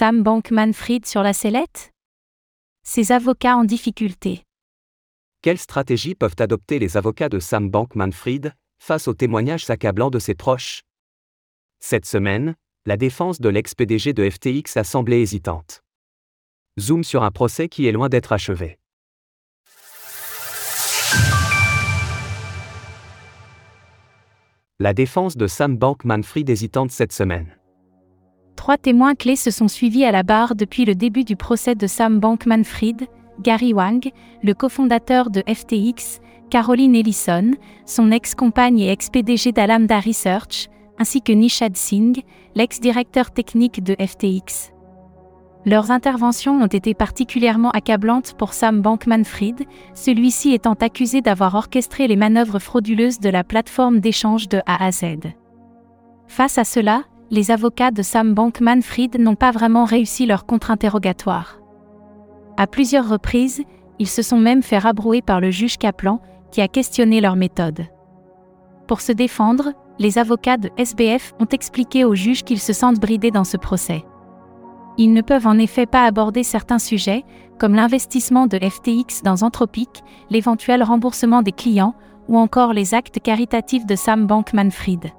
Sam Bankman-Fried sur la sellette? Ses avocats en difficulté. Quelles stratégies peuvent adopter les avocats de Sam Bankman-Fried face aux témoignages accablants de ses proches? Cette semaine, la défense de l'ex-PDG de FTX a semblé hésitante. Zoom sur un procès qui est loin d'être achevé. La défense de Sam Bankman-Fried hésitante cette semaine. Trois témoins clés se sont suivis à la barre depuis le début du procès de Sam Bankman-Fried, Gary Wang, le cofondateur de FTX, Caroline Ellison, son ex-compagne et ex-PDG d'Alamda Research, ainsi que Nishad Singh, l'ex-directeur technique de FTX. Leurs interventions ont été particulièrement accablantes pour Sam Bankman-Fried, celui-ci étant accusé d'avoir orchestré les manœuvres frauduleuses de la plateforme d'échange de A à Z. Face à cela, les avocats de Sam Bankman-Fried n'ont pas vraiment réussi leur contre-interrogatoire. À plusieurs reprises, ils se sont même fait rabrouer par le juge Kaplan, qui a questionné leur méthode. Pour se défendre, les avocats de SBF ont expliqué au juge qu'ils se sentent bridés dans ce procès. Ils ne peuvent en effet pas aborder certains sujets, comme l'investissement de FTX dans Anthropic, l'éventuel remboursement des clients, ou encore les actes caritatifs de Sam Bankman-Fried.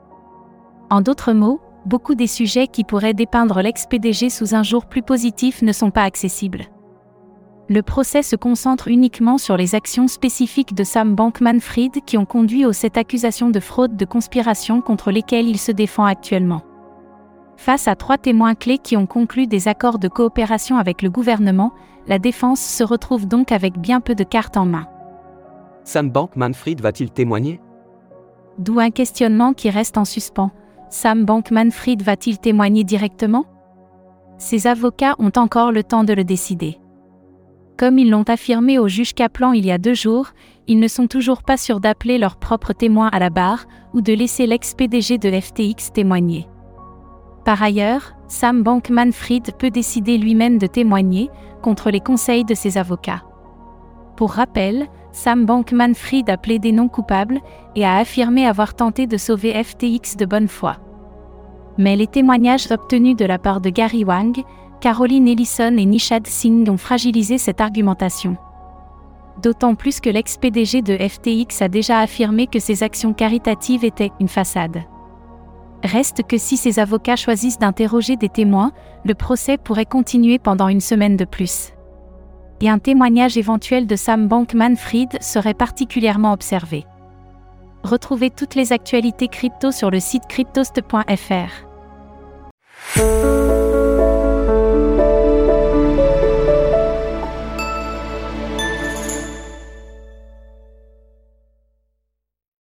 En d'autres mots, beaucoup des sujets qui pourraient dépeindre l'ex-PDG sous un jour plus positif ne sont pas accessibles. Le procès se concentre uniquement sur les actions spécifiques de Sam Bankman-Fried qui ont conduit aux sept accusations de fraude de conspiration contre lesquelles il se défend actuellement. Face à trois témoins clés qui ont conclu des accords de coopération avec le gouvernement, la défense se retrouve donc avec bien peu de cartes en main. Sam Bankman-Fried va-t-il témoigner? D'où un questionnement qui reste en suspens. Sam Bankman-Fried va-t-il témoigner directement? Ses avocats ont encore le temps de le décider. Comme ils l'ont affirmé au juge Kaplan il y a deux jours, ils ne sont toujours pas sûrs d'appeler leurs propres témoins à la barre ou de laisser l'ex-PDG de FTX témoigner. Par ailleurs, Sam Bankman-Fried peut décider lui-même de témoigner contre les conseils de ses avocats. Pour rappel, Sam Bankman-Fried a plaidé non coupable et a affirmé avoir tenté de sauver FTX de bonne foi. Mais les témoignages obtenus de la part de Gary Wang, Caroline Ellison et Nishad Singh ont fragilisé cette argumentation. D'autant plus que l'ex-PDG de FTX a déjà affirmé que ses actions caritatives étaient une façade. Reste que si ses avocats choisissent d'interroger des témoins, le procès pourrait continuer pendant une semaine de plus et un témoignage éventuel de Sam Bankman-Fried serait particulièrement observé. Retrouvez toutes les actualités crypto sur le site cryptost.fr.